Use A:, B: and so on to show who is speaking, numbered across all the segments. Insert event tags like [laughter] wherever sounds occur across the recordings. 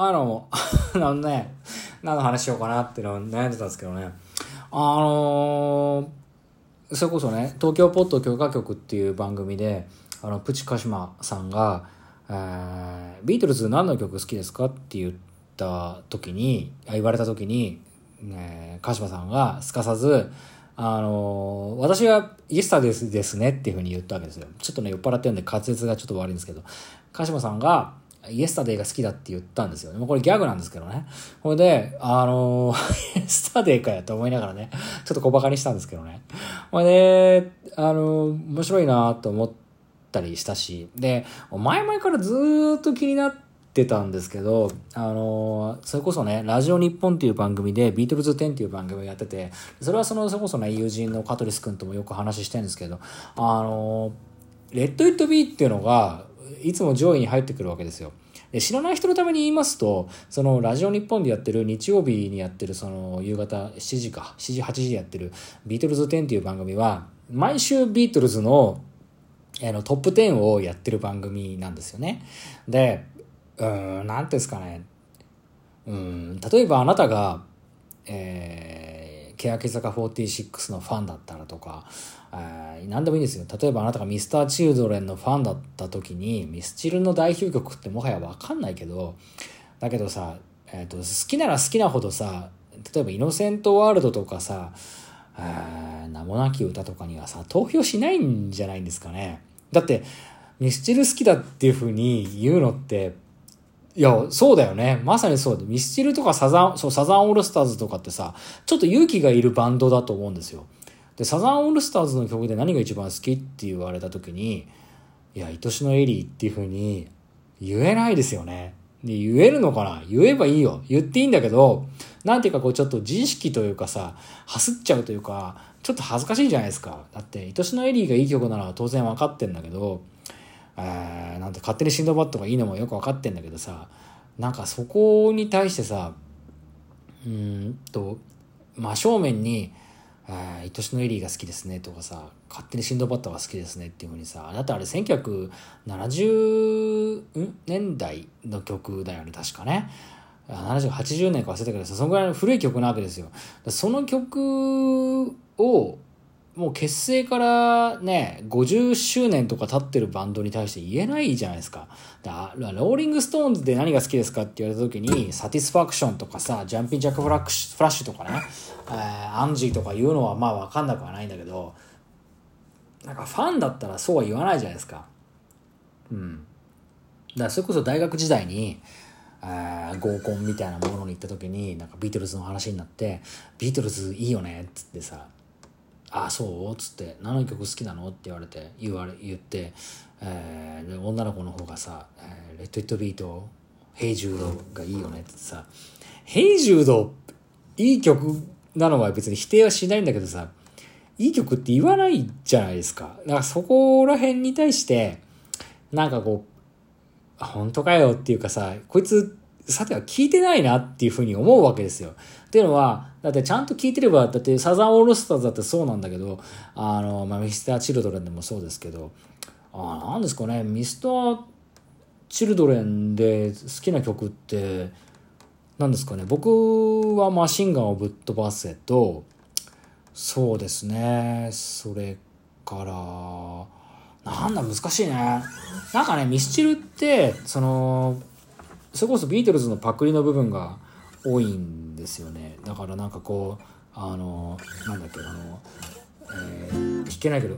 A: あの、あのね、何の話しようかなっていうのを悩んでたんですけどね。あのー、それこそね、東京ポッド許可局っていう番組で、あの、プチカシマさんが、えー、ビートルズ何の曲好きですかって言った時に、言われた時に、えー、鹿島さんがすかさず、あのー、私はイエスタデスですねっていうふうに言ったわけですよ。ちょっとね、酔っ払ってるんで滑舌がちょっと悪いんですけど、鹿島さんが、イエスタデイが好きだって言ったんですよね。もうこれギャグなんですけどね。ほいで、あのー、イエスタデイかやと思いながらね、ちょっと小馬鹿にしたんですけどね。ほいで、あのー、面白いなと思ったりしたし、で、前々からずっと気になってたんですけど、あのー、それこそね、ラジオ日本っていう番組で、ビートルズ10っていう番組をやってて、それはその、それこそね、友人のカトリス君ともよく話してるんですけど、あのレッド・イット・ビーっていうのが、いつも上位に入ってくるわけですよ。で知らない人のために言いますと、そのラジオ日本でやってる日曜日にやってるその夕方7時か、7時8時やってるビートルズ10っていう番組は、毎週ビートルズのあのトップ10をやってる番組なんですよね。で、うん、なんていうんですかね。うん、例えばあなたが、えー、欅坂46のファンだったらとか、えー、何でもいいんですよ。例えばあなたがミスターチルドレンのファンだった時に、ミスチルの代表曲ってもはやわかんないけど、だけどさ、え、ー、と、好きなら好きなほどさ、例えばイノセントワールドとかさ、名もなき歌とかにはさ、投票しないんじゃないんですかね。だって、ミスチル好きだっていう風に言うのって、いや、そうだよね。まさにそうで。ミスチルとかサザン、そう、サザンオールスターズとかってさ、ちょっと勇気がいるバンドだと思うんですよ。で、サザンオールスターズの曲で何が一番好きって言われた時に、いや、愛しのエリーっていう風に言えないですよね。で、言えるのかな？言えばいいよ。言っていいんだけど、なんていうかこうちょっと自意識というかさ、はすっちゃうというか、ちょっと恥ずかしいじゃないですか。だって、愛しのエリーがいい曲なら当然分かってんだけど、えー、なんて勝手にシンドバッドがいいのもよく分かってんだけどさ、なんかそこに対してさ、うんと、真正面に、愛しのエリーが好きですねとかさ、勝手にシンドバッドが好きですねっていうふうにさ、だってあれ1970年代の曲だよね、確かね。70、80年か忘れたけど、そのぐらいの古い曲なわけですよ。その曲を、もう結成からね、50周年とか経ってるバンドに対して言えないじゃないですか。だかローリングストーンズで何が好きですかって言われた時に、 Satisfaction とかさ、 Jumpin' Jack Flash Flash とかね、えー、 Angie とか言うのはまあわかんなくはないんだけど、なんかファンだったらそうは言わないじゃないですか。うん。だからそれこそ大学時代に、えー、合コンみたいなものに行った時に、なんかビートルズの話になって、ビートルズいいよねっつってさ、ああそう？っつって「何の曲好きなの?」って言われて言われ言って、えー、女の子の方がさ「えー、 Let It Be」と「Hey Jude」がいいよねってさ「Hey Jude」いい曲なのは別に否定はしないんだけどさいい曲って言わないじゃないですかだからそこら辺に対してなんかこう本当かよっていうかさこいつさては聞いてないなっていうふうに思うわけですよ。っていうのは、だってちゃんと聞いてれば、だってサザンオールスターズだってそうなんだけど、あの、まあ、ミスター・チルドレンでもそうですけど、あなんですかね、ミスター・チルドレンで好きな曲って、何ですかね、僕はマシンガンをぶっ飛ばせと、そうですね、それから、なんだ難しいね。なんかね、ミスチルって、その、それこそビートルズのパクリの部分が多いんでですよね。だからなんかこうあのなんだっけあの、えー、弾けないけど。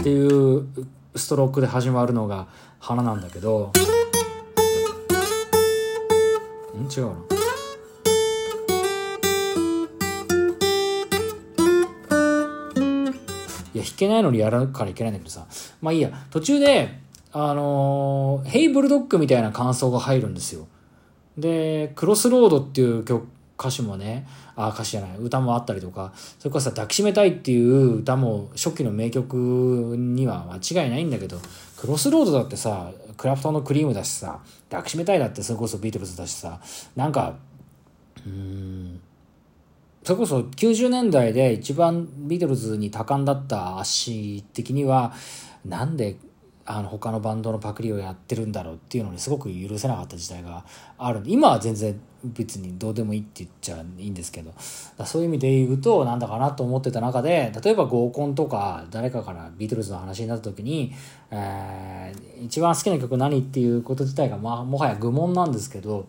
A: っていうストロークで始まるのが花なんだけど。ん？違うないや弾けないのにやるからいけないんだけどさ。まあいいや。途中であのヘイブルドッグみたいな感想が入るんですよ。で、クロスロードっていう曲、歌詞もね、あ、歌詞じゃない、歌もあったりとか、それこそ抱きしめたいっていう歌も初期の名曲には間違いないんだけど、クロスロードだってさ、クラフトのクリームだしさ、抱きしめたいだってそれこそビートルズだしさ、なんか、うん、それこそ90年代で一番ビートルズに多感だった足的には、なんであの他のバンドのパクリをやってるんだろうっていうのにすごく許せなかった時代があるんで今は全然別にどうでもいいって言っちゃいいんですけどそういう意味で言うとなんだかなと思ってた中で例えば合コンとか誰かからビートルズの話になった時に、えー、一番好きな曲何っていうこと自体が、まあ、もはや愚問なんですけど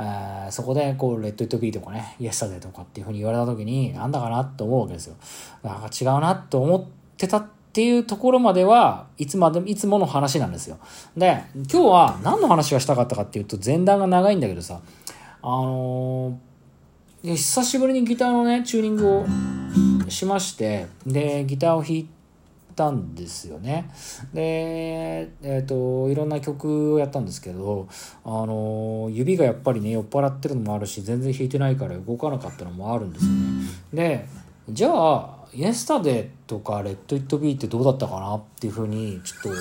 A: え、そこでこう、レッド・イット・ビーとかね、イエスタデーとかっていうふうに言われた時に、なんだかなと思うわけですよ。なんか違うなと思ってたっていうところまではいつまでも、いつもの話なんですよ。で、今日は何の話がしたかったかっていうと、前段が長いんだけどさ、あのー、久しぶりにギターのね、チューニングをしまして、で、ギターを弾い、たんですよね。で、えっ、ー、と、いろんな曲をやったんですけど、あの、指がやっぱりね、酔っ払ってるのもあるし、全然弾いてないから動かなかったのもあるんですよね。で、じゃあ、イエスタデーとかレッド・イット・ビーってどうだったかなっていうふうにちょっ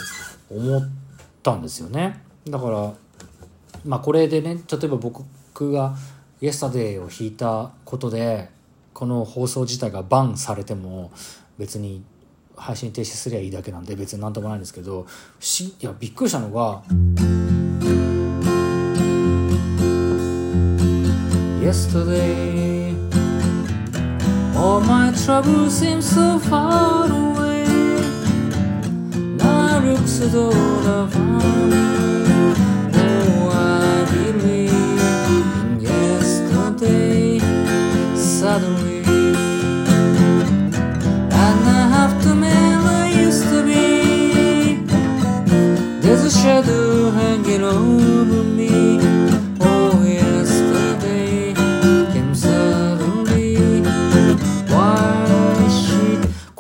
A: と思ったんですよね。だから、まあこれでね、例えば僕がイエスタデーを弾いたことで、この放送自体がバンされても別に配信停止すりゃいいだけなんで別になんともないんですけど不思いやびっくりしたのが「Yesterday All my trouble seems so far away. Na ruksudo davana Oh, I believe in yesterday Suddenly. And I have to to be. There's a shadow hanging over me.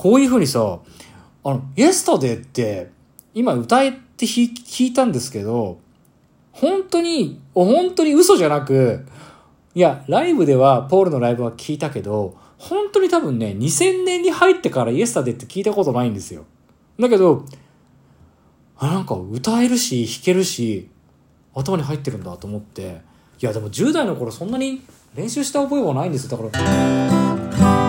A: こういう風にさあの Yesterday って今歌えって弾いたんですけど本当に本当に嘘じゃなくいやライブではポールのライブは聞いたけど本当に多分ね2000年に入ってからイエスタデって聞いたことないんですよ。だけどあなんか歌えるし弾けるし頭に入ってるんだと思って。いやでも10代の頃そんなに練習した覚えはないんですよ。だから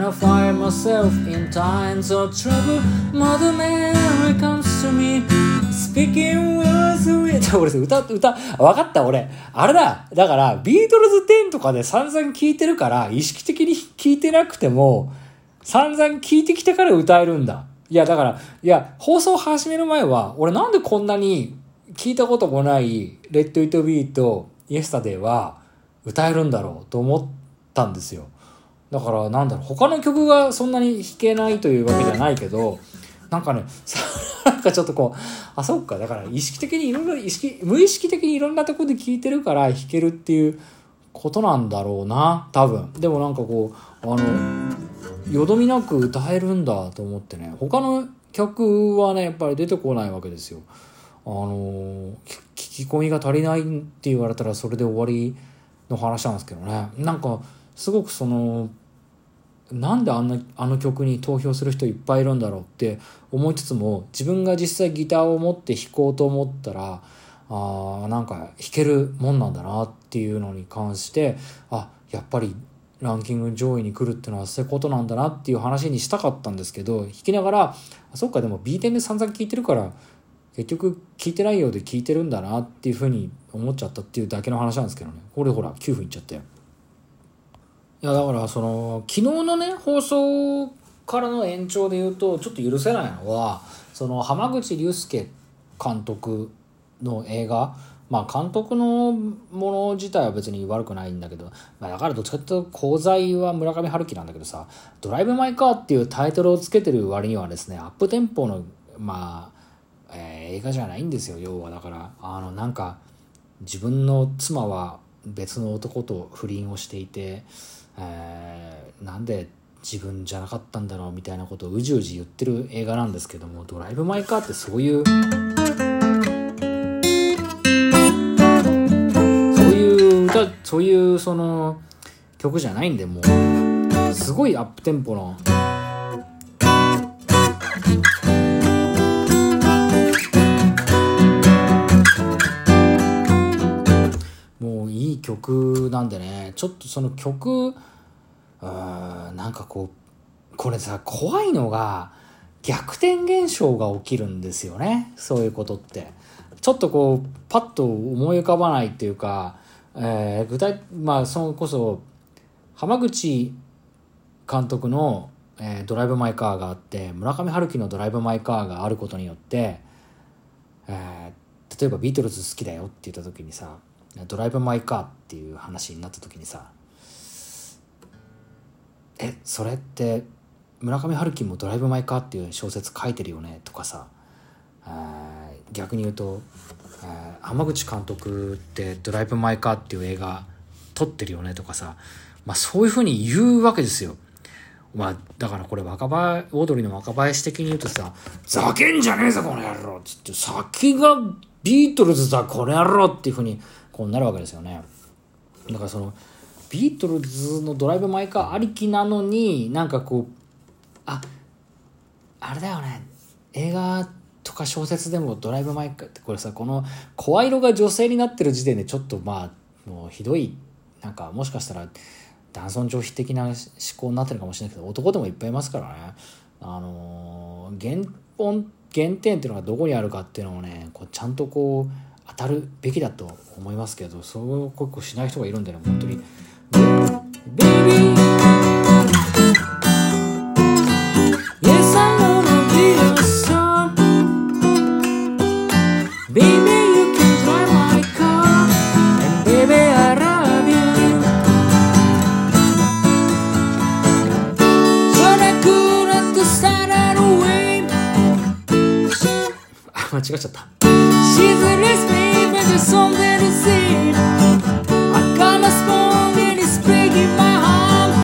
A: When I find myself in times of trouble, Mother Mary comes to me, speaking words with... [laughs] 俺歌、歌、わかった俺。あれだ。だから、ビートルズ10とかで散々聴いてるから、意識的に聴いてなくても、散々聴いてきてから歌えるんだ。いや、だから、いや、放送始める前は、俺なんでこんなに聞いたこともない、 Let It Be と、Yesterday は歌えるんだろうと思ったんですよ。だからなんだろう他の曲がそんなに弾けないというわけじゃないけどなんかね [laughs] なんかちょっとこうあそっかだから意識的にいろいろ意識無意識的にいろんなとこで聴いてるから弾けるっていうことなんだろうな多分。でもなんかこうあのよどみなく歌えるんだと思ってね他の曲はねやっぱり出てこないわけですよ。あの聞き込みが足りないって言われたらそれで終わりの話なんですけどね。なんかすごくそのなんであんなあの曲に投票する人いっぱいいるんだろうって思いつつも自分が実際ギターを持って弾こうと思ったらあなんか弾けるもんなんだなっていうのに関してあやっぱりランキング上位に来るってのはそういうことなんだなっていう話にしたかったんですけど弾きながらそっかでも B 点で散々聴いてるから結局聴いてないようで聴いてるんだなっていうふうに思っちゃったっていうだけの話なんですけどねこれほら9分いっちゃったよ。いやだからその昨日のね放送からの延長で言うとちょっと許せないのはその浜口竜介監督の映画。まあ監督のもの自体は別に悪くないんだけど、まあ、だからどっちかっていうと功罪は村上春樹なんだけどさ「ドライブ・マイ・カー」っていうタイトルをつけてる割にはですねアップテンポのまあ、えー、映画じゃないんですよ要はだから。あのなんか自分の妻は別の男と不倫をしていてえー、なんで自分じゃなかったんだろうみたいなことをうじうじ言ってる映画なんですけども「ドライブ・マイ・カー」ってそういうそういう歌そういうその曲じゃないんでもうすごいアップテンポの。もういい曲なんでねちょっとその曲うーなんかこうこれさ怖いのが逆転現象が起きるんですよね。そういうことって。ちょっとこうパッと思い浮かばないっていうか、えー具体まあそれこそ浜口監督の、えードライブ・マイ・カーがあって村上春樹のドライブ・マイ・カーがあることによって、えー例えばビートルズ好きだよって言った時にさドライブ・マイ・カーっていう話になった時にさそれって村上春樹もドライブ・マイ・カーっていう小説書いてるよね？とかさ、逆に言うと、え浜口監督ってドライブ・マイ・カーっていう映画撮ってるよね？とかさ、まあ、そういうふうに言うわけですよ。まあ、だからこれ若林、オードリーの若林的に言うとさ、ざけんじゃねえぞこの野郎！っつって、先がビートルズだこの野郎！っていうふうにこうなるわけですよね。だからその、ビートルズのドライブ・マイ・カーありきなのになんかこう、あ、あれだよね、映画とか小説でもドライブ・マイ・カーってこれさ、この声色が女性になってる時点でちょっとまあ、もうひどい、なんかもしかしたら、男尊女卑的な思考になってるかもしれないけど男でもいっぱいいますからね。あのー原本原点っていうのがどこにあるかっていうのをねこうちゃんとこう当たるべきだと思いますけどそういうしない人がいるんでね。本当に「間違っちゃった。